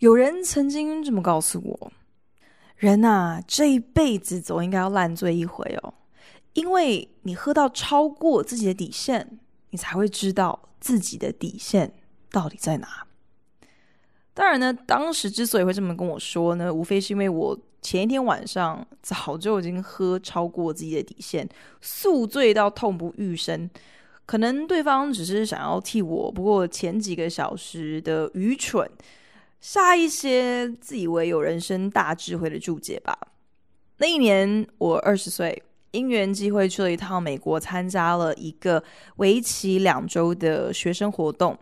有人曾经这么告诉我。人呐，这一辈子总应该要烂醉一回哦，因为你喝到超过自己的底线，你才会知道自己的底线到底在哪。当然呢，当时之所以会这么跟我说呢，无非是因为我前一天晚上早就已经喝超过自己的底线，宿醉到痛不欲生。可能对方只是想要替我，不过前几个小时的愚蠢。下一些自以为有人生大智慧的注解吧。那一年我二十岁，因缘际会去了一趟美国，参加了一个为期两周的学生活动。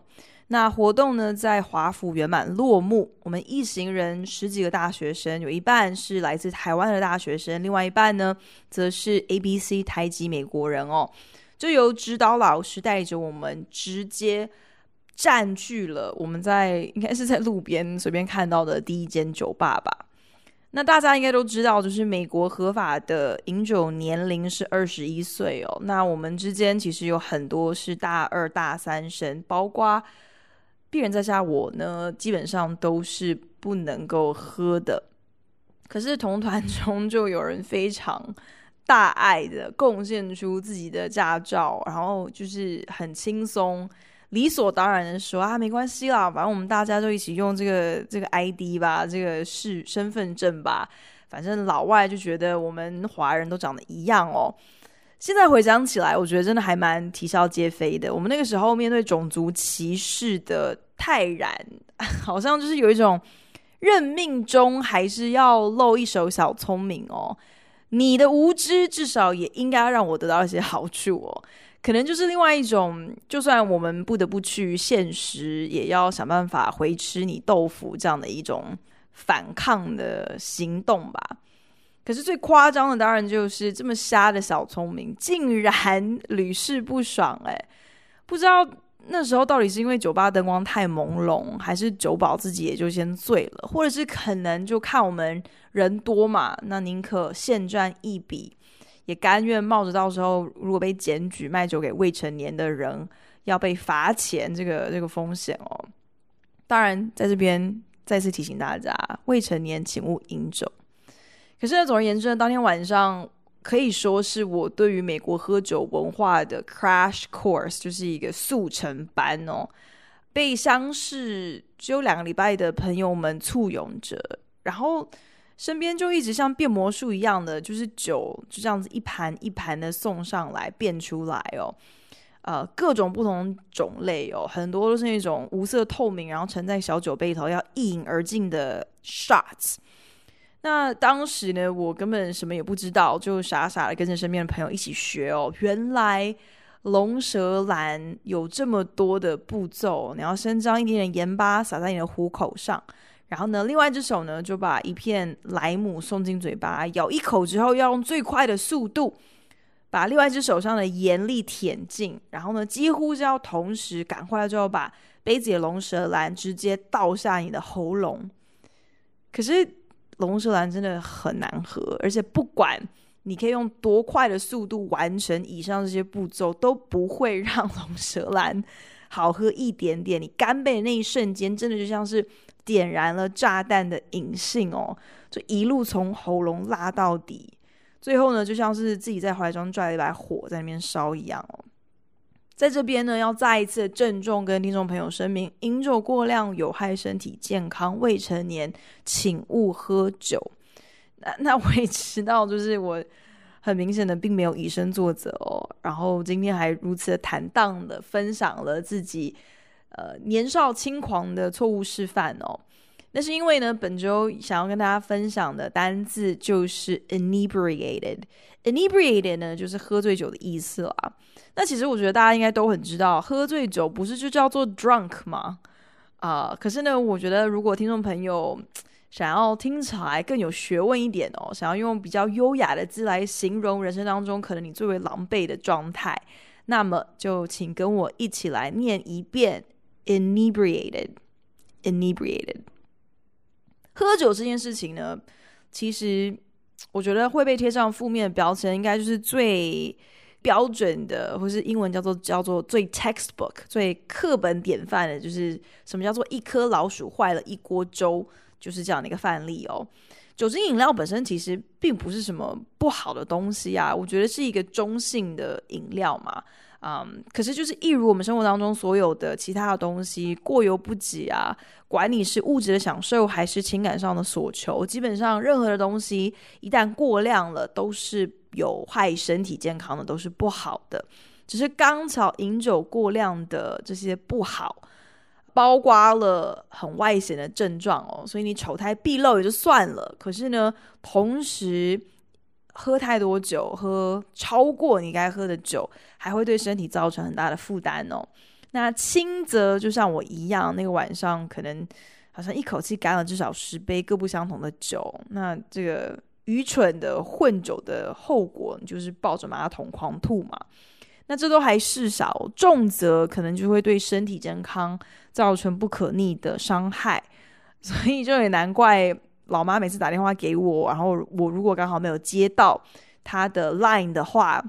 那活动呢，在华府圆满落幕。我们一行人十几个大学生，有一半是来自台湾的大学生，另外一半呢，则是 ABC 台籍美国人哦。就由指导老师带着我们直接。占据了我们在应该是在路边随便看到的第一间酒吧吧。那大家应该都知道，就是美国合法的饮酒年龄是二十一岁哦。那我们之间其实有很多是大二大三生，包括鄙人在下我呢，基本上都是不能够喝的。可是同团中就有人非常大爱的贡献出自己的驾照，然后就是很轻松。理所当然的说啊，没关系啦，反正我们大家就一起用这个这个 ID 吧，这个是身份证吧。反正老外就觉得我们华人都长得一样哦。现在回想起来，我觉得真的还蛮啼笑皆非的。我们那个时候面对种族歧视的泰然，好像就是有一种认命中还是要露一手小聪明哦。你的无知至少也应该让我得到一些好处哦。可能就是另外一种，就算我们不得不去现实，也要想办法回吃你豆腐这样的一种反抗的行动吧。可是最夸张的当然就是这么瞎的小聪明，竟然屡试不爽哎！不知道那时候到底是因为酒吧灯光太朦胧，还是酒保自己也就先醉了，或者是可能就看我们人多嘛，那宁可现赚一笔。也甘愿冒着到时候如果被检举卖酒给未成年的人要被罚钱这个这个风险哦。当然，在这边再次提醒大家，未成年请勿饮酒。可是呢，总而言之呢，当天晚上可以说是我对于美国喝酒文化的 crash course，就是一个速成班哦。被相识只有两个礼拜的朋友们簇拥着，然后。身边就一直像变魔术一样的，就是酒就这样子一盘一盘的送上来变出来哦，呃，各种不同种类哦，很多都是那种无色透明，然后盛在小酒杯头要一饮而尽的 shots。那当时呢，我根本什么也不知道，就傻傻的跟着身边的朋友一起学哦。原来龙舌兰有这么多的步骤，你要先将一点点盐巴撒在你的虎口上。然后呢，另外一只手呢，就把一片莱姆送进嘴巴，咬一口之后，要用最快的速度把另外一只手上的盐粒舔进。然后呢，几乎是要同时赶快就要把杯子的龙舌兰直接倒下你的喉咙。可是龙舌兰真的很难喝，而且不管你可以用多快的速度完成以上这些步骤，都不会让龙舌兰好喝一点点。你干杯的那一瞬间，真的就像是。点燃了炸弹的引信哦，就一路从喉咙拉到底，最后呢，就像是自己在怀中拽了一把火在那边烧一样哦。在这边呢，要再一次郑重跟听众朋友声明：饮酒过量有害身体健康，未成年请勿喝酒。那 那我也知道，就是我很明显的并没有以身作则哦。然后今天还如此坦荡的分享了自己。呃，年少轻狂的错误示范哦。那是因为呢，本周想要跟大家分享的单字就是 inebriated。inebriated 呢，就是喝醉酒的意思啦。那其实我觉得大家应该都很知道，喝醉酒不是就叫做 drunk 吗？啊、可是呢，我觉得如果听众朋友 想要听起来更有学问一点哦，想要用比较优雅的字来形容人生当中可能你最为狼狈的状态，那么就请跟我一起来念一遍 inebriated，inebriated。喝酒这件事情呢，其实我觉得会被贴上负面的标签，应该就是最标准的，或是英文叫做叫做最 textbook、最课本典范的，就是什么叫做一颗老鼠坏了一锅粥。就是这样的一个范例哦。酒精饮料本身其实并不是什么不好的东西啊，我觉得是一个中性的饮料嘛。嗯，可是就是一如我们生活当中所有的其他的东西，过犹不及啊。管你是物质的享受还是情感上的所求，基本上任何的东西一旦过量了，都是有害身体健康的，都是不好的。只是刚巧饮酒过量的这些不好。包括了很外显的症状哦，所以你丑态毕露也就算了。可是呢，同时喝太多酒，喝超过你该喝的酒，还会对身体造成很大的负担哦。那轻则就像我一样，那个晚上可能好像一口气干了至少十杯各不相同的酒。那这个愚蠢的混酒的后果，就是抱着马桶狂吐嘛。那这都还事少，重则可能就会对身体健康造成不可逆的伤害，所以就也难怪老妈每次打电话给我，然后我如果刚好没有接到她的 line 的话，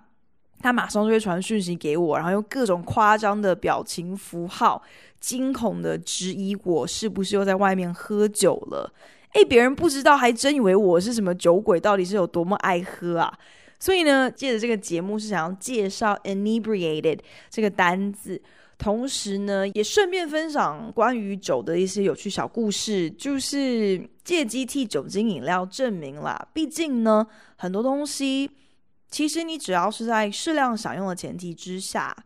她马上就会传讯息给我，然后用各种夸张的表情符号，惊恐的质疑我是不是又在外面喝酒了。诶，别人不知道，还真以为我是什么酒鬼，到底是有多么爱喝啊！所以呢，借着这个节目是想要介绍 inebriated 这个单字，同时呢，也顺便分享关于酒的一些有趣小故事，就是借机替酒精饮料证明啦。毕竟呢，很多东西其实你只要是在适量享用的前提之下，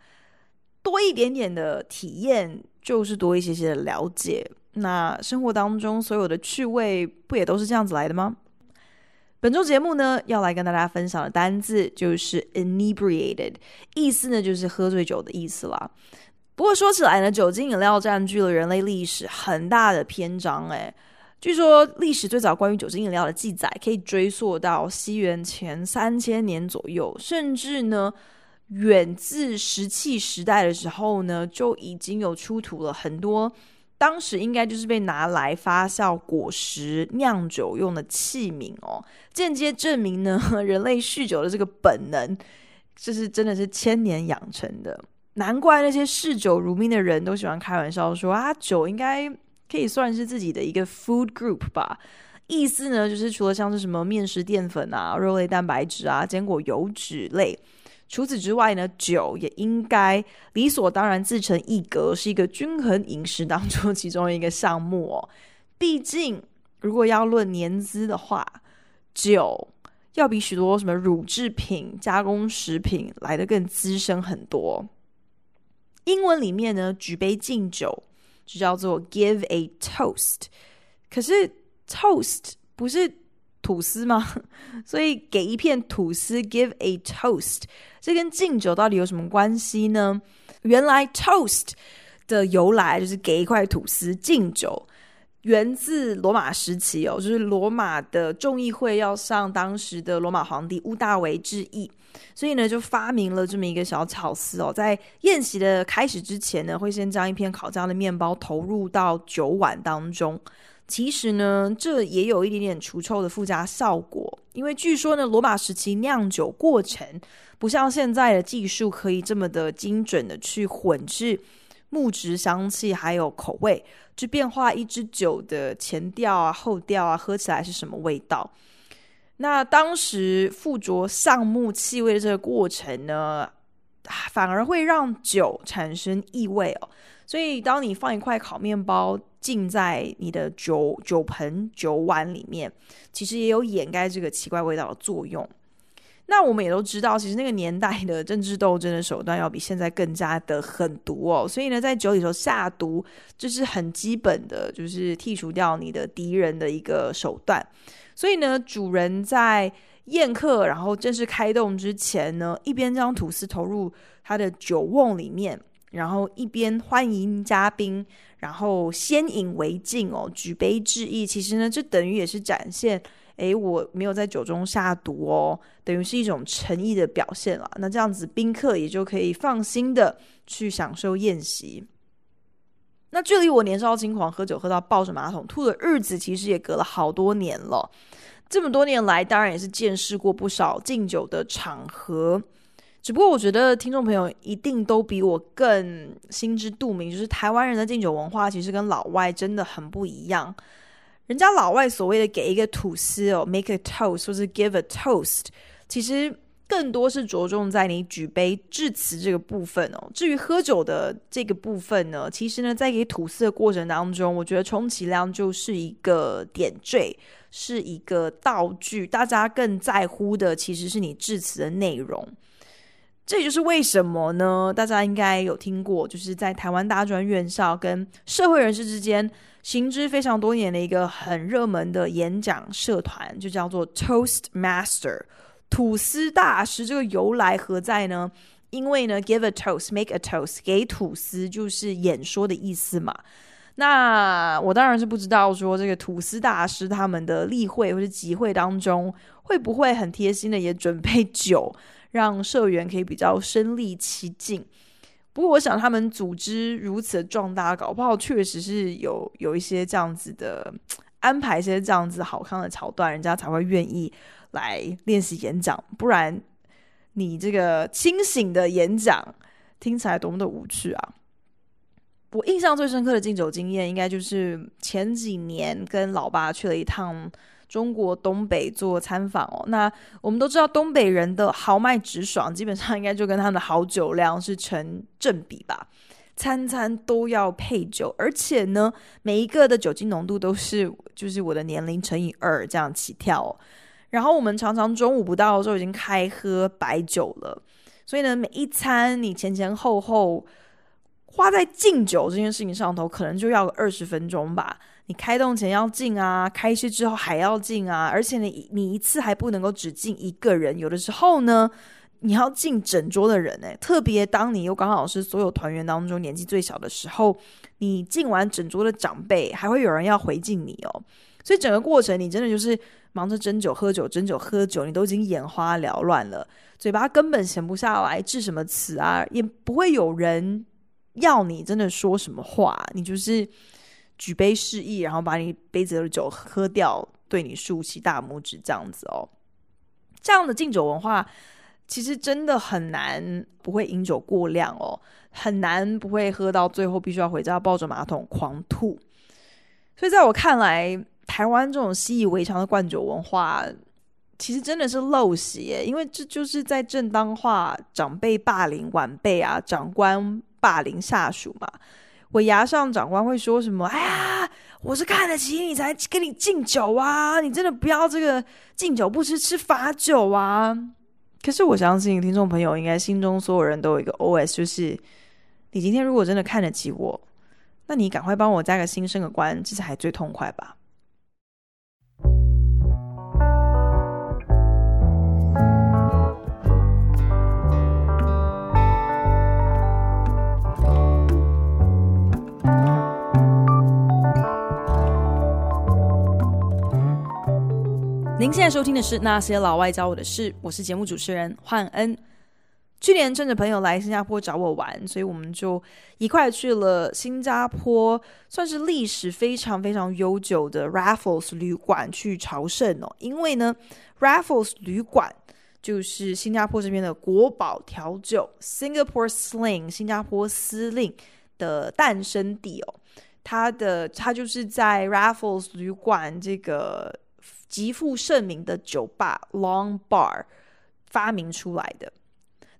多一点点的体验，就是多一些些的了解。那生活当中所有的趣味，不也都是这样子来的吗？本周节目呢，要来跟大家分享的单字就是 inebriated，意思呢就是喝醉酒的意思啦。不过说起来呢，酒精饮料占据了人类历史很大的篇章。诶，据说历史最早关于酒精饮料的记载可以追溯到西元前三千年左右，甚至呢，远自石器时代的时候呢，就已经有出土了很多。当时应该就是被拿来发酵果实酿酒用的器皿哦，间接证明呢，人类酗酒的这个本能，这是真的是千年养成的。难怪那些嗜酒如命的人都喜欢开玩笑说啊，酒应该可以算是自己的一个 food group 吧。意思呢，就是除了像是什么面食淀粉啊、肉类蛋白质啊、坚果油脂类。除此之外呢，酒也应该理所当然自成一格，是一个均衡饮食当中其中一个项目哦。毕竟，如果要论年资的话，酒要比许多什么乳制品、加工食品来的更资深很多。英文里面呢，举杯敬酒就叫做 give a toast，可是 toast 不是。吐司吗？所以给一片吐司，give a toast，这跟敬酒到底有什么关系呢？原来 toast 的由来就是给一块吐司敬酒，源自罗马时期哦，就是罗马的众议会要向当时的罗马皇帝屋大维致意，所以呢就发明了这么一个小巧思哦，在宴席的开始之前呢，会先将一片烤焦的面包投入到酒碗当中。其实呢，这也有一点点除臭的附加效果，因为据说呢，罗马时期酿酒过程不像现在的技术可以这么的精准的去混制木质香气还有口味，去变化一支酒的前调啊、后调啊，喝起来是什么味道。那当时附着橡木气味的这个过程呢，反而会让酒产生异味哦。所以，当你放一块烤面包浸在你的酒酒盆、酒碗里面，其实也有掩盖这个奇怪味道的作用。那我们也都知道，其实那个年代的政治斗争的手段要比现在更加的狠毒哦。所以呢，在酒里头下毒，这是很基本的，就是剔除掉你的敌人的一个手段。所以呢，主人在宴客然后正式开动之前呢，一边将吐司投入他的酒瓮里面。然后一边欢迎嘉宾，然后先饮为敬哦，举杯致意。其实呢，这等于也是展现，诶，我没有在酒中下毒哦，等于是一种诚意的表现了。那这样子，宾客也就可以放心的去享受宴席。那距离我年少轻狂喝酒喝到抱着马桶吐的日子，其实也隔了好多年了。这么多年来，当然也是见识过不少敬酒的场合。只不过，我觉得听众朋友一定都比我更心知肚明，就是台湾人的敬酒文化其实跟老外真的很不一样。人家老外所谓的给一个吐司哦，make a toast 或是 give a toast，其实更多是着重在你举杯致辞这个部分哦。至于喝酒的这个部分呢，其实呢，在给吐司的过程当中，我觉得充其量就是一个点缀。是一个道具，大家更在乎的其实是你致辞的内容。这也就是为什么呢？大家应该有听过，就是在台湾大专院校跟社会人士之间行之非常多年的一个很热门的演讲社团，就叫做 Toastmaster 吐司大师。这个由来何在呢？因为呢，give a toast，make a toast，给吐司就是演说的意思嘛。那我当然是不知道说这个吐司大师他们的例会或者集会当中会不会很贴心的也准备酒，让社员可以比较身临其境。不过我想他们组织如此壮大，搞不好确实是有有一些这样子的安排，一些这样子好看的桥段，人家才会愿意来练习演讲。不然你这个清醒的演讲听起来多么的无趣啊！我印象最深刻的敬酒经验，应该就是前几年跟老爸去了一趟中国东北做参访哦。那我们都知道，东北人的豪迈直爽，基本上应该就跟他们的好酒量是成正比吧。餐餐都要配酒，而且呢，每一个的酒精浓度都是就是我的年龄乘以二这样起跳哦。然后我们常常中午不到的时候已经开喝白酒了，所以呢，每一餐你前前后后。花在敬酒这件事情上头，可能就要二十分钟吧。你开动前要敬啊，开谢之后还要敬啊，而且你你一次还不能够只敬一个人，有的时候呢，你要敬整桌的人诶，特别当你又刚好是所有团员当中年纪最小的时候，你敬完整桌的长辈，还会有人要回敬你哦。所以整个过程你真的就是忙着斟酒喝酒，斟酒喝酒，你都已经眼花缭乱了，嘴巴根本闲不下来，致什么词啊，也不会有人。要你真的说什么话，你就是举杯示意，然后把你杯子的酒喝掉，对你竖起大拇指这样子哦。这样的敬酒文化，其实真的很难不会饮酒过量哦，很难不会喝到最后必须要回家抱着马桶狂吐。所以在我看来，台湾这种习以为常的灌酒文化，其实真的是陋习，因为这就是在正当化长辈霸凌晚辈啊，长官。霸凌下属嘛，我牙上长官会说什么？哎呀，我是看得起你才跟你敬酒啊！你真的不要这个敬酒不吃吃罚酒啊！可是我相信听众朋友应该心中所有人都有一个 OS，就是你今天如果真的看得起我，那你赶快帮我加个新升个官，这才最痛快吧。您现在收听的是《那些老外教我的事》，我是节目主持人焕恩。去年趁着朋友来新加坡找我玩，所以我们就一块去了新加坡，算是历史非常非常悠久的 Raffles 旅馆去朝圣哦。因为呢，Raffles 旅馆就是新加坡这边的国宝调酒 Singapore Sling 新加坡司令的诞生地哦。它的它就是在 Raffles 旅馆这个。极负盛名的酒吧 Long Bar 发明出来的。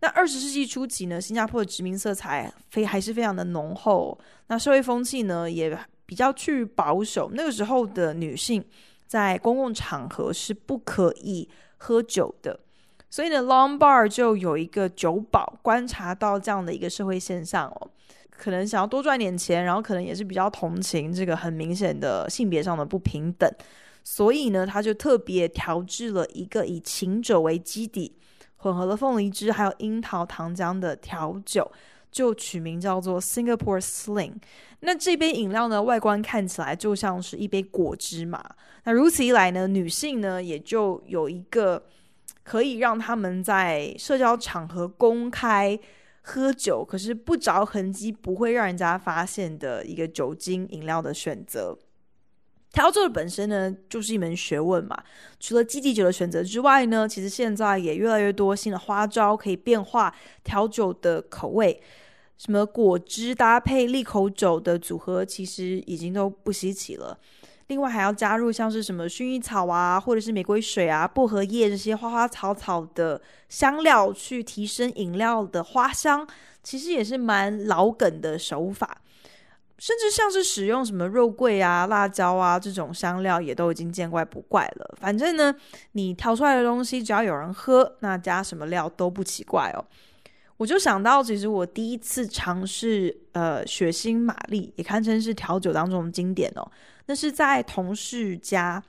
那二十世纪初期呢，新加坡的殖民色彩非还是非常的浓厚。那社会风气呢也比较去保守。那个时候的女性在公共场合是不可以喝酒的。所以呢，Long Bar 就有一个酒保观察到这样的一个社会现象哦，可能想要多赚点钱，然后可能也是比较同情这个很明显的性别上的不平等。所以呢，他就特别调制了一个以琴酒为基底，混合了凤梨汁还有樱桃糖浆的调酒，就取名叫做 Singapore Sling。那这杯饮料呢，外观看起来就像是一杯果汁嘛。那如此一来呢，女性呢也就有一个可以让他们在社交场合公开喝酒，可是不着痕迹，不会让人家发现的一个酒精饮料的选择。调酒的本身呢，就是一门学问嘛。除了基底酒的选择之外呢，其实现在也越来越多新的花招可以变化调酒的口味。什么果汁搭配利口酒的组合，其实已经都不稀奇了。另外还要加入像是什么薰衣草啊，或者是玫瑰水啊、薄荷叶这些花花草草的香料，去提升饮料的花香，其实也是蛮老梗的手法。甚至像是使用什么肉桂啊、辣椒啊这种香料，也都已经见怪不怪了。反正呢，你调出来的东西，只要有人喝，那加什么料都不奇怪哦。我就想到，其实我第一次尝试呃血腥玛丽，也堪称是调酒当中的经典哦。那是在同事家，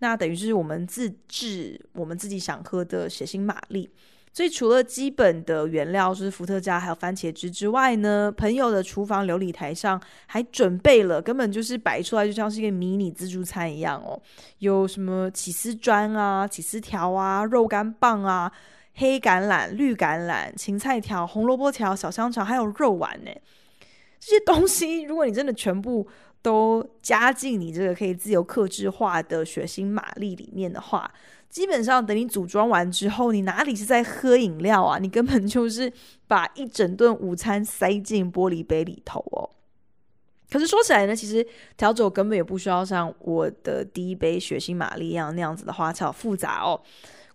那等于是我们自制我们自己想喝的血腥玛丽。所以除了基本的原料就是伏特加还有番茄汁之外呢，朋友的厨房流理台上还准备了，根本就是摆出来就像是一个迷你自助餐一样哦。有什么起司砖啊、起司条啊、肉干棒啊、黑橄榄、绿橄榄、芹菜条、红萝卜条、小香肠，还有肉丸呢。这些东西，如果你真的全部都加进你这个可以自由克制化的血腥玛丽里面的话，基本上等你组装完之后，你哪里是在喝饮料啊？你根本就是把一整顿午餐塞进玻璃杯里头哦。可是说起来呢，其实调酒根本也不需要像我的第一杯血腥玛丽一样那样子的花俏复杂哦。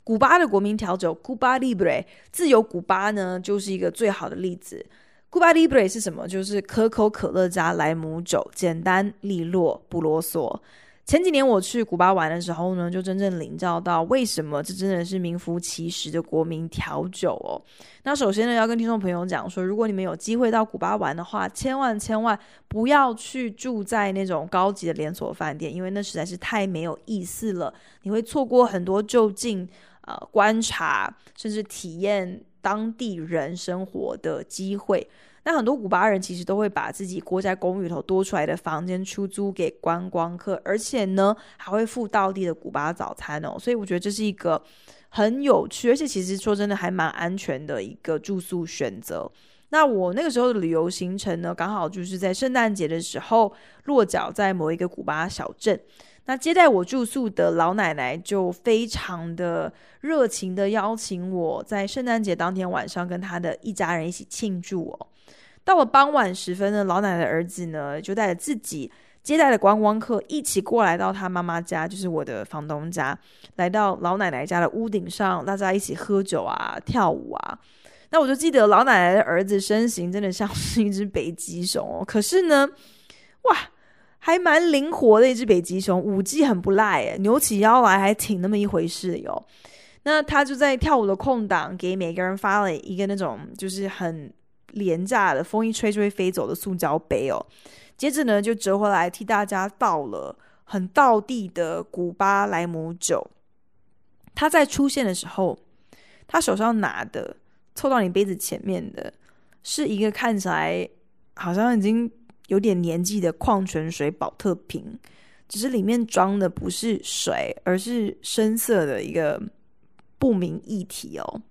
古巴的国民调酒 Cuba Libre 自由古巴呢，就是一个最好的例子。Cuba Libre 是什么？就是可口可乐加莱姆酒，简单利落，不啰嗦。前几年我去古巴玩的时候呢，就真正领教到为什么这真的是名副其实的国民调酒哦。那首先呢，要跟听众朋友讲说，如果你们有机会到古巴玩的话，千万千万不要去住在那种高级的连锁饭店，因为那实在是太没有意思了。你会错过很多就近呃观察甚至体验当地人生活的机会。那很多古巴人其实都会把自己国家公寓头多出来的房间出租给观光客，而且呢还会附道地的古巴早餐哦，所以我觉得这是一个很有趣，而且其实说真的还蛮安全的一个住宿选择。那我那个时候的旅游行程呢，刚好就是在圣诞节的时候落脚在某一个古巴小镇，那接待我住宿的老奶奶就非常的热情的邀请我在圣诞节当天晚上跟她的一家人一起庆祝哦。到了傍晚时分呢，老奶奶的儿子呢就带着自己接待的观光客一起过来到他妈妈家，就是我的房东家，来到老奶奶家的屋顶上，大家一起喝酒啊、跳舞啊。那我就记得老奶奶的儿子身形真的像是一只北极熊哦，可是呢，哇，还蛮灵活的一只北极熊，舞技很不赖诶，扭起腰来还挺那么一回事哟。那他就在跳舞的空档，给每个人发了一个那种就是很。廉价的风一吹就会飞走的塑胶杯哦，接着呢就折回来替大家倒了很道地的古巴莱姆酒。他在出现的时候，他手上拿的凑到你杯子前面的是一个看起来好像已经有点年纪的矿泉水宝特瓶，只是里面装的不是水，而是深色的一个不明液体哦。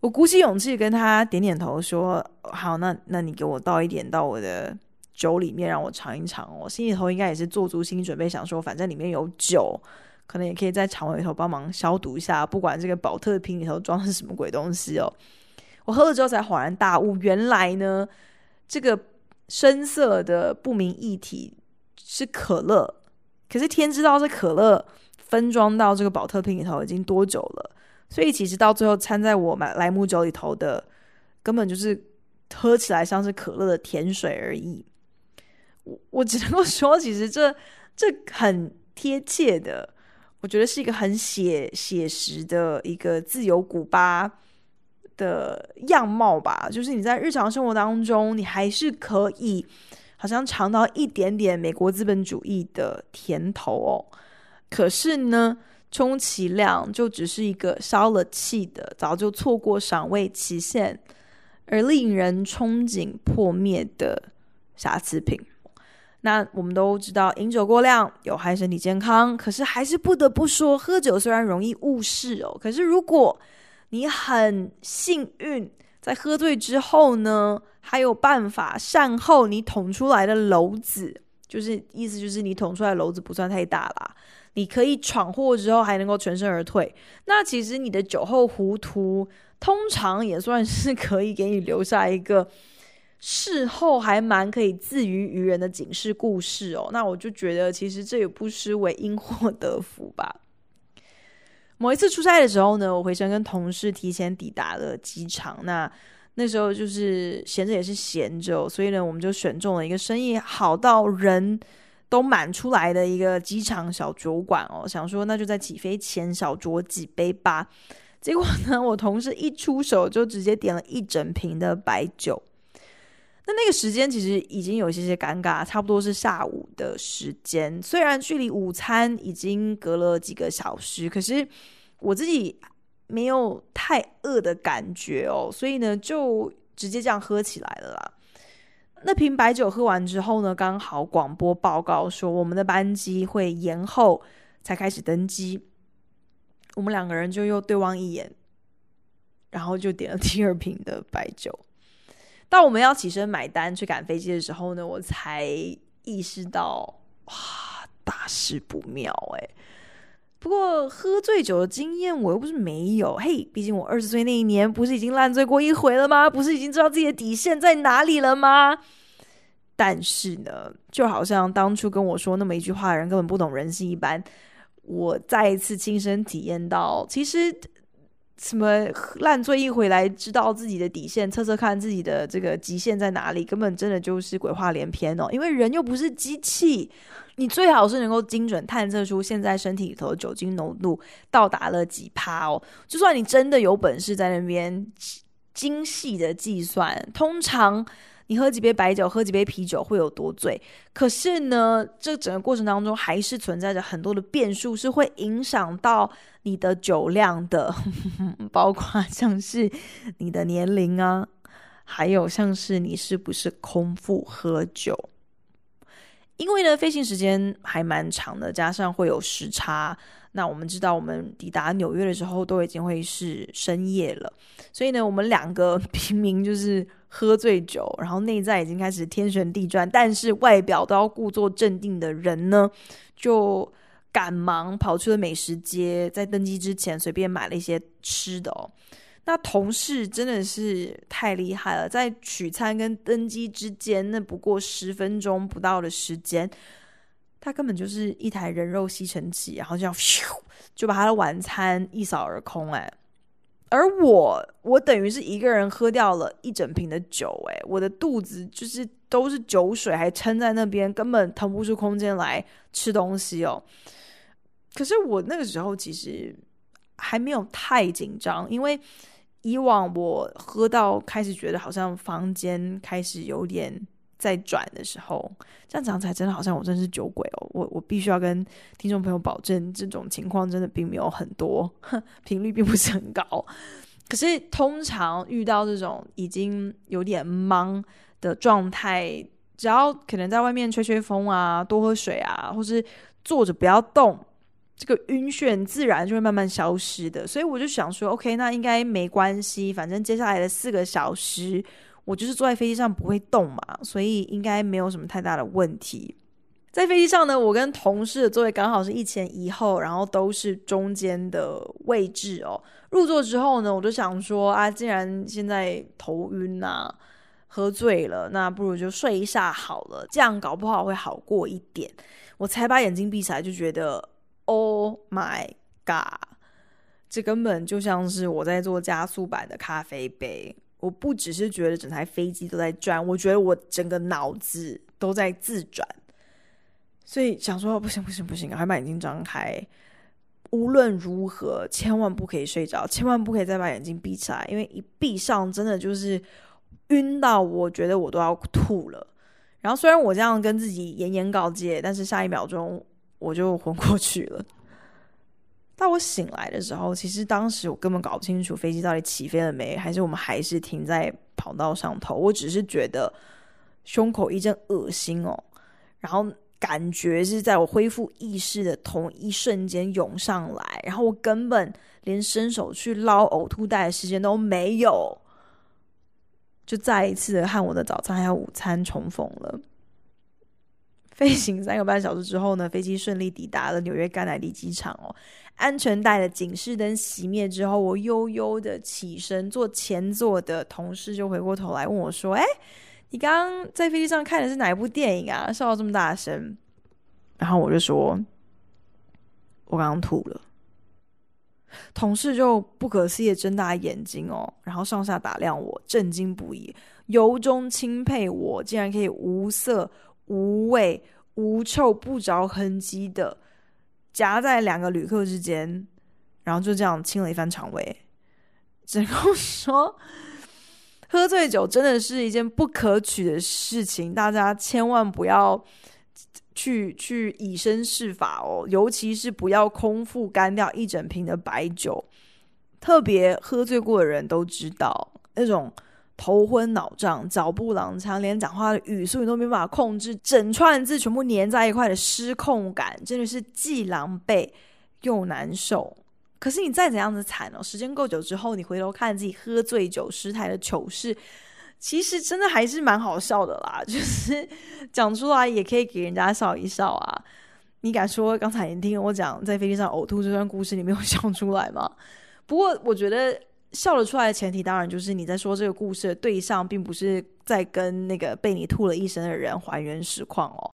我鼓起勇气跟他点点头，说：“好，那那你给我倒一点到我的酒里面，让我尝一尝。”我心里头应该也是做足心理准备，想说反正里面有酒，可能也可以在肠胃里头帮忙消毒一下。不管这个宝特瓶里头装的是什么鬼东西哦，我喝了之后才恍然大悟，原来呢，这个深色的不明液体是可乐。可是天知道这可乐分装到这个保特瓶里头已经多久了。所以其实到最后掺在我买莱姆酒里头的，根本就是喝起来像是可乐的甜水而已。我 我只能够说，其实这这很贴切的，我觉得是一个很写写实的一个自由古巴的样貌吧。就是你在日常生活当中，你还是可以好像尝到一点点美国资本主义的甜头哦。可是呢，充其量就只是一个消了气的，早就错过赏味期限，而令人憧憬破灭的瑕疵品。那我们都知道，饮酒过量有害身体健康，可是还是不得不说，喝酒虽然容易误事哦，可是如果你很幸运，在喝醉之后呢，还有办法善后你捅出来的篓子，就是意思就是你捅出来篓子不算太大啦，你可以闯祸之后还能够全身而退，那其实你的酒后糊涂，通常也算是可以给你留下一个。事后还蛮可以自娱娱人的警示故事哦，那我就觉得其实这也不失为因祸得福吧。某一次出差的时候呢，我回程跟同事提前抵达了机场，那那时候就是闲着也是闲着，所以呢，我们就选中了一个生意好到人都满出来的一个机场小酒馆哦，想说那就在起飞前小酌几杯吧。结果呢，我同事一出手就直接点了一整瓶的白酒。那那个时间其实已经有些些尴尬，差不多是下午的时间。虽然距离午餐已经隔了几个小时，可是我自己没有太饿的感觉哦，所以呢，就直接这样喝起来了啦。那瓶白酒喝完之后呢，刚好广播报告说我们的班机会延后才开始登机。我们两个人就又对望一眼，然后就点了第二瓶的白酒。当我们要起身买单去赶飞机的时候呢，我才意识到，哇，大事不妙哎！不过喝醉酒的经验我又不是没有，嘿，毕竟我二十岁那一年不是已经烂醉过一回了吗？不是已经知道自己的底线在哪里了吗？但是呢，就好像当初跟我说那么一句话的人根本不懂人性一般，我再一次亲身体验到，其实。什么烂醉一回来，知道自己的底线，测测看自己的这个极限在哪里，根本真的就是鬼话连篇哦。因为人又不是机器，你最好是能够精准探测出现在身体里头酒精浓度到达了几趴哦。就算你真的有本事在那边精细的计算，通常。你喝几杯白酒，喝几杯啤酒会有多醉？可是呢，这整个过程当中还是存在着很多的变数，是会影响到你的酒量的，包括像是你的年龄啊，还有像是你是不是空腹喝酒。因为呢，飞行时间还蛮长的，加上会有时差。那我们知道，我们抵达纽约的时候都已经会是深夜了，所以呢，我们两个 平民就是喝醉酒，然后内在已经开始天旋地转，但是外表都要故作镇定的人呢，就赶忙跑去了美食街，在登机之前随便买了一些吃的哦。那同事真的是太厉害了，在取餐跟登机之间，那不过十分钟不到的时间。他根本就是一台人肉吸尘器，然后这样咻就把他的晚餐一扫而空哎。而我，我等于是一个人喝掉了一整瓶的酒哎，我的肚子就是都是酒水，还撑在那边，根本腾不出空间来吃东西哦。可是我那个时候其实还没有太紧张，因为以往我喝到开始觉得好像房间开始有点。在转的时候，这样讲起来真的好像我真是酒鬼哦！我我必须要跟听众朋友保证，这种情况真的并没有很多，频率并不是很高。可是通常遇到这种已经有点茫的状态，只要可能在外面吹吹风啊，多喝水啊，或是坐着不要动，这个晕眩自然就会慢慢消失的。所以我就想说，OK，那应该没关系，反正接下来的四个小时。我就是坐在飞机上不会动嘛，所以应该没有什么太大的问题。在飞机上呢，我跟同事的座位刚好是一前一后，然后都是中间的位置哦。入座之后呢，我就想说啊，既然现在头晕啊，喝醉了，那不如就睡一下好了，这样搞不好会好过一点。我才把眼睛闭起来，就觉得 Oh my God，这根本就像是我在做加速版的咖啡杯。我不只是觉得整台飞机都在转，我觉得我整个脑子都在自转，所以想说不行不行不行，赶快把眼睛张开。无论如何，千万不可以睡着，千万不可以再把眼睛闭起来，因为一闭上，真的就是晕到我觉得我都要吐了。然后虽然我这样跟自己严严告诫，但是下一秒钟我就昏过去了。到我醒来的时候，其实当时我根本搞不清楚飞机到底起飞了没，还是我们还是停在跑道上头。我只是觉得胸口一阵恶心哦，然后感觉是在我恢复意识的同一瞬间涌上来，然后我根本连伸手去捞呕吐袋的时间都没有，就再一次的和我的早餐还有午餐重逢了。飞行三个半小时之后呢，飞机顺利抵达了纽约甘乃迪机场哦。安全带的警示灯熄灭之后，我悠悠的起身，坐前座的同事就回过头来问我说：“哎，你刚刚在飞机上看的是哪一部电影啊？笑到这么大声？”然后我就说：“我刚刚吐了。”同事就不可思议的睁大眼睛哦，然后上下打量我，震惊不已，由衷钦佩我竟然可以无色。无味、无臭、不着痕迹的夹在两个旅客之间，然后就这样清了一番肠胃。只能说，喝醉酒真的是一件不可取的事情，大家千万不要去去以身试法哦，尤其是不要空腹干掉一整瓶的白酒。特别喝醉过的人都知道那种。头昏脑胀、脚步踉跄，连讲话的语速你都没办法控制，整串字全部粘在一块的失控感，真的是既狼狈又难受。可是你再怎样子惨哦，时间够久之后，你回头看自己喝醉酒失态的糗事，其实真的还是蛮好笑的啦。就是讲出来也可以给人家笑一笑啊。你敢说刚才你听我讲在飞机上呕吐这段故事，你没有笑出来吗？不过我觉得。笑了出来的前提，当然就是你在说这个故事的对象，并不是在跟那个被你吐了一身的人还原实况哦。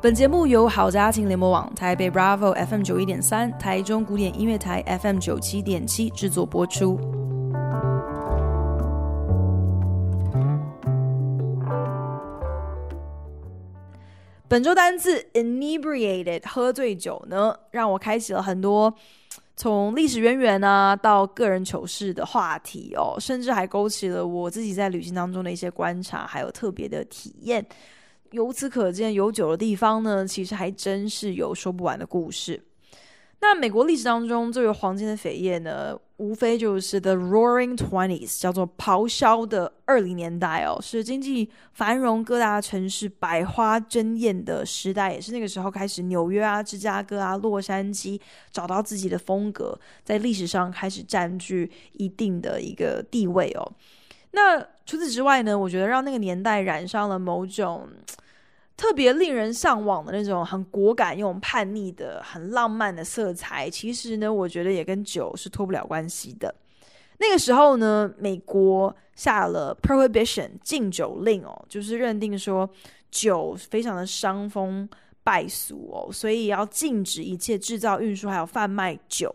本节目由好家庭联播网、台北 Bravo FM 九一点三、台中古典音乐台 FM 九七点七制作播出。本周单字 inebriated 喝醉酒呢，让我开启了很多从历史渊源啊到个人糗事的话题哦，甚至还勾起了我自己在旅行当中的一些观察，还有特别的体验。由此可见，有酒的地方呢，其实还真是有说不完的故事。那美国历史当中最为黄金的扉页呢，无非就是 The Roaring Twenties，叫做咆哮的二零年代哦，是经济繁荣、各大城市百花争艳的时代，也是那个时候开始纽约啊、芝加哥啊、洛杉矶找到自己的风格，在历史上开始占据一定的一个地位哦。那除此之外呢，我觉得让那个年代染上了某种。特别令人向往的那种很果敢又叛逆的、很浪漫的色彩，其实呢，我觉得也跟酒是脱不了关系的。那个时候呢，美国下了 prohibition 禁酒令哦，就是认定说酒非常的伤风败俗哦，所以要禁止一切制造、运输还有贩卖酒。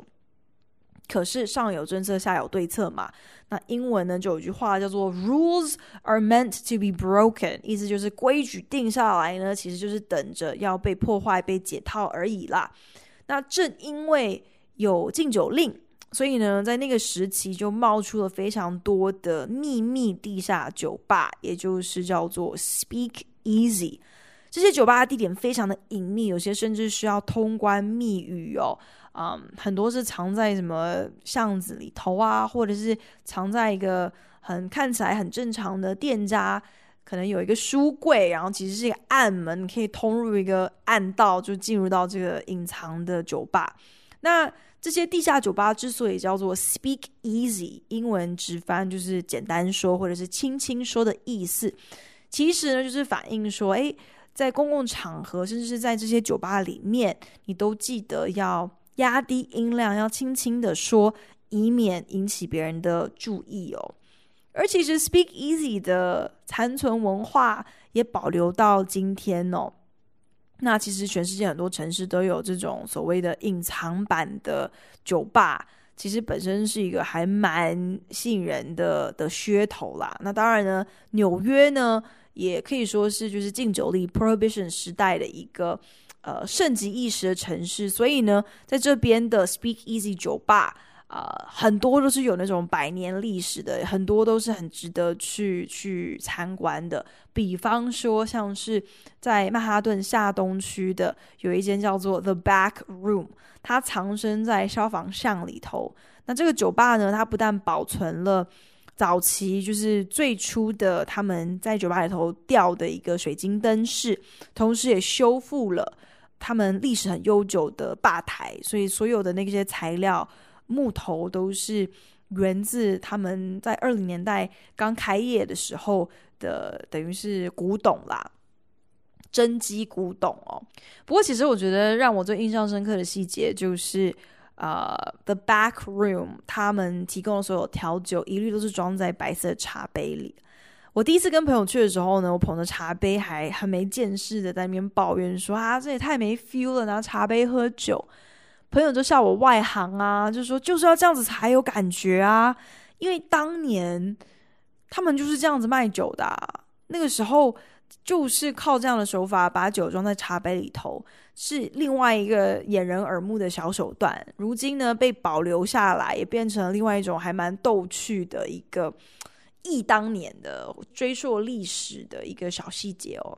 可是上有政策，下有对策嘛。那英文呢，就有一句话叫做 “Rules are meant to be broken”，意思就是规矩定下来呢，其实就是等着要被破坏、被解套而已啦。那正因为有禁酒令，所以呢，在那个时期就冒出了非常多的秘密地下酒吧，也就是叫做 Speak Easy。这些酒吧的地点非常的隐秘，有些甚至需要通关密语哦。嗯很多是藏在什么巷子里头啊，或者是藏在一个很看起来很正常的店家，可能有一个书柜，然后其实是一个暗门，可以通入一个暗道，就进入到这个隐藏的酒吧。那这些地下酒吧之所以叫做 Speak Easy，英文直翻就是简单说或者是轻轻说的意思，其实呢就是反映说，诶，在公共场合，甚至是在这些酒吧里面，你都记得要。压低音量，要轻轻的说，以免引起别人的注意哦。而其实 Speak Easy 的残存文化也保留到今天哦。那其实全世界很多城市都有这种所谓的隐藏版的酒吧，其实本身是一个还蛮吸引人的的噱头啦。那当然呢，纽约呢也可以说是就是禁酒令 Prohibition 时代的一个。呃，盛极一时的城市，所以呢，在这边的 Speak Easy 酒吧，呃，很多都是有那种百年历史的，很多都是很值得去去参观的。比方说，像是在曼哈顿下东区的有一间叫做 The Back Room，它藏身在消防巷里头。那这个酒吧呢，它不但保存了早期就是最初的他们在酒吧里头吊的一个水晶灯饰，同时也修复了他们历史很悠久的吧台，所以所有的那些材料。木头都是源自他们在二零年代刚开业的时候的，等于是古董啦，真迹古董哦。不过，其实我觉得让我最印象深刻的细节就是，呃，The Back Room 他们提供的所有调酒一律都是装在白色茶杯里。我第一次跟朋友去的时候呢，我捧着茶杯还很没见识的在那边抱怨说啊，这也太没 feel 了，拿茶杯喝酒。朋友就笑我外行啊，就说就是要这样子才有感觉啊，因为当年他们就是这样子卖酒的，那个时候就是靠这样的手法把酒装在茶杯里头，是另外一个掩人耳目的小手段。如今呢，被保留下来，也变成了另外一种还蛮逗趣的一个忆当年的追溯历史的一个小细节哦。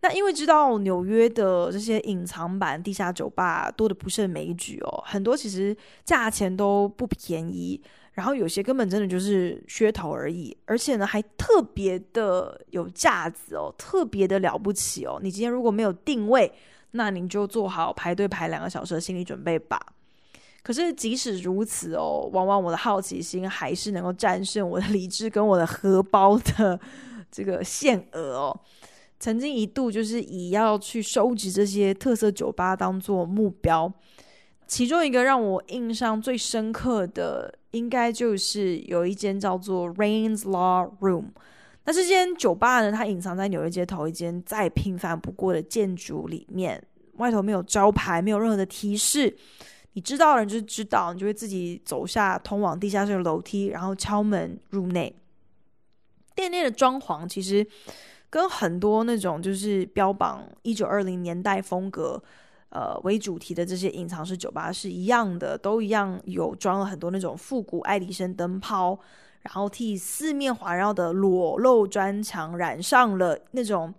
那因为知道纽约的这些隐藏版地下酒吧多的不胜枚举哦，很多其实价钱都不便宜，然后有些根本真的就是噱头而已，而且呢还特别的有架子哦，特别的了不起哦。你今天如果没有定位，那你就做好排队排两个小时的心理准备吧。可是即使如此哦，往往我的好奇心还是能够战胜我的理智跟我的荷包的这个限额哦。曾经一度就是以要去收集这些特色酒吧当做目标，其中一个让我印象最深刻的，应该就是有一间叫做 Rain's Law Room。那这间酒吧呢，它隐藏在纽约街头一间再平凡不过的建筑里面，外头没有招牌，没有任何的提示。你知道的人就知道，你就会自己走下通往地下室的楼梯，然后敲门入内。店内的装潢其实。跟很多那种就是标榜一九二零年代风格，呃为主题的这些隐藏式酒吧是一样的，都一样有装了很多那种复古爱迪生灯泡，然后替四面环绕的裸露砖墙染上了那种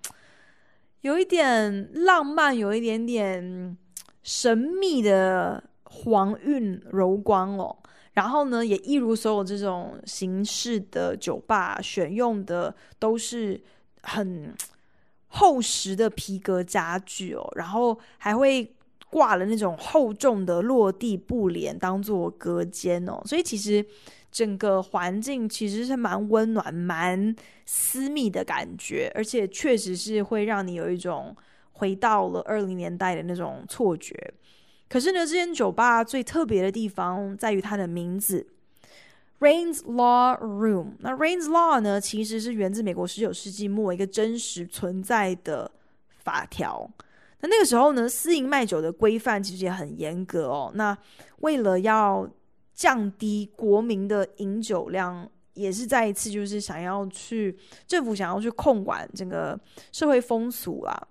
有一点浪漫、有一点点神秘的黄韵柔光哦。然后呢，也一如所有这种形式的酒吧，选用的都是。很 厚实的皮革家具哦，然后还会挂了那种厚重的落地布帘当做隔间哦，所以其实整个环境其实是蛮温暖、蛮私密的感觉，而且确实是会让你有一种回到了二零年代的那种错觉。可是呢，这间酒吧最特别的地方在于它的名字。Rain's Law Room，那 Rain's Law 呢，其实是源自美国十九世纪末一个真实存在的法条。那那个时候呢，私营卖酒的规范其实也很严格哦。那为了要降低国民的饮酒量，也是再一次就是想要去政府想要去控管整个社会风俗啊。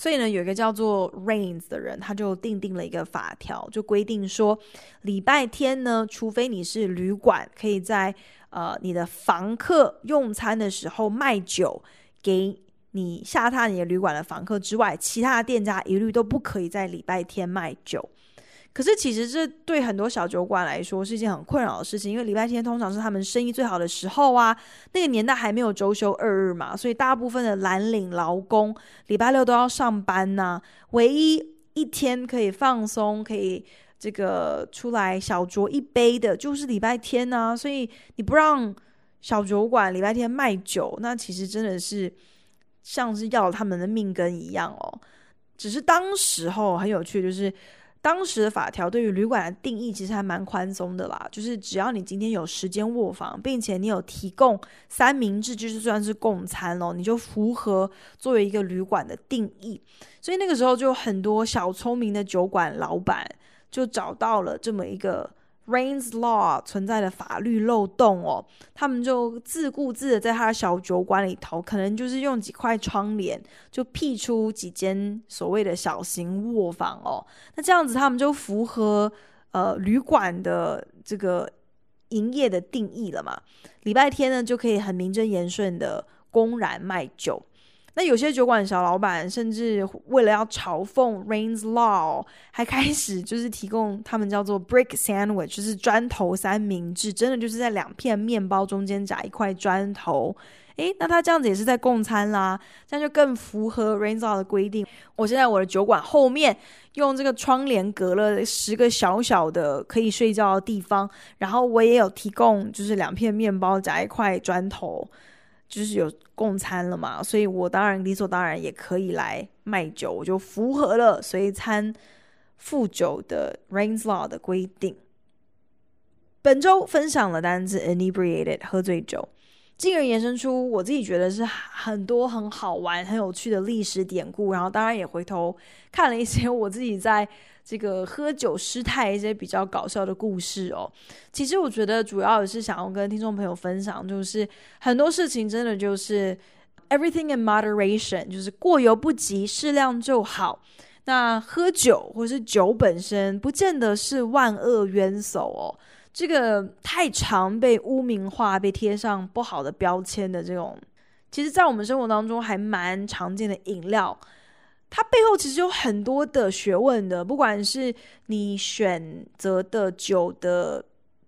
所以呢，有一个叫做 Rains 的人，他就订定了一个法条，就规定说，礼拜天呢，除非你是旅馆，可以在呃你的房客用餐的时候卖酒给你下榻你的旅馆的房客之外，其他的店家一律都不可以在礼拜天卖酒。可是，其实这对很多小酒馆来说是一件很困扰的事情，因为礼拜天通常是他们生意最好的时候啊。那个年代还没有周休二日嘛，所以大部分的蓝领劳工礼拜六都要上班呐、唯一一天可以放松、可以这个出来小酌一杯的，就是礼拜天呐、啊。所以你不让小酒馆礼拜天卖酒，那其实真的是像是要了他们的命根一样哦。只是当时候很有趣，就是。当时的法条对于旅馆的定义其实还蛮宽松的啦，就是只要你今天有时间卧房，并且你有提供三明治，就是算是供餐咯，你就符合作为一个旅馆的定义。所以那个时候就很多小聪明的酒馆老板就找到了这么一个。Rain's Law 存在的法律漏洞哦，他们就自顾自的在他的小酒馆里头，可能就是用几块窗帘就辟出几间所谓的小型卧房哦。那这样子他们就符合呃旅馆的这个营业的定义了嘛。礼拜天呢就可以很名正言顺的公然卖酒。那有些酒馆小老板甚至为了要嘲讽 Rain's Law，还开始就是提供他们叫做 Brick Sandwich，就是砖头三明治，真的就是在两片面包中间夹一块砖头。诶，那他这样子也是在供餐啦，这样就更符合 Rain's Law 的规定。我现在我的酒馆后面用这个窗帘隔了十个小小的可以睡觉的地方，然后我也有提供就是两片面包夹一块砖头。就是有供餐了嘛，所以我当然理所当然也可以来卖酒，我就符合了随餐附酒的 Rain's Law 的规定。本周分享了单字 inebriated 喝醉酒，进而延伸出我自己觉得是很多很好玩、很有趣的历史典故，然后当然也回头看了一些我自己在。这个喝酒失态一些比较搞笑的故事哦，其实我觉得主要也是想要跟听众朋友分享，就是很多事情真的就是 everything in moderation，就是过犹不及，适量就好。那喝酒或是酒本身，不见得是万恶渊藪哦。这个太常被污名化、被贴上不好的标签的这种，其实在我们生活当中还蛮常见的饮料。它背后其实有很多的学问的，不管是你选择的酒的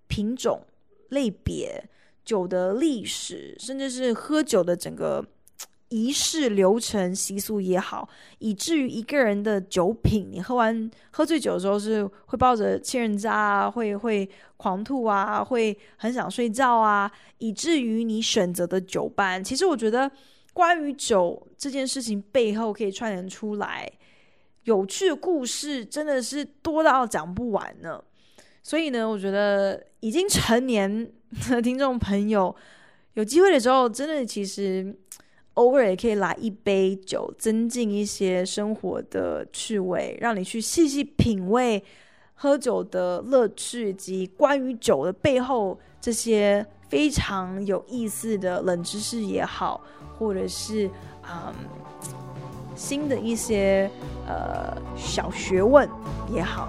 品种、类别、酒的历史，甚至是喝酒的整个仪式流程、习俗也好，以至于一个人的酒品，你喝完喝醉酒的时候是会抱着亲人渣啊，会会狂吐啊，会很想睡觉啊，以至于你选择的酒伴，其实我觉得。关于酒这件事情背后可以串联出来有趣的故事，真的是多到讲不完呢。所以呢，我觉得已经成年的听众朋友有机会的时候，真的其实偶尔也可以来一杯酒，增进一些生活的趣味，让你去细细品味喝酒的乐趣，以及关于酒的背后这些非常有意思的冷知识也好。或者是嗯，新的一些呃小学问也好。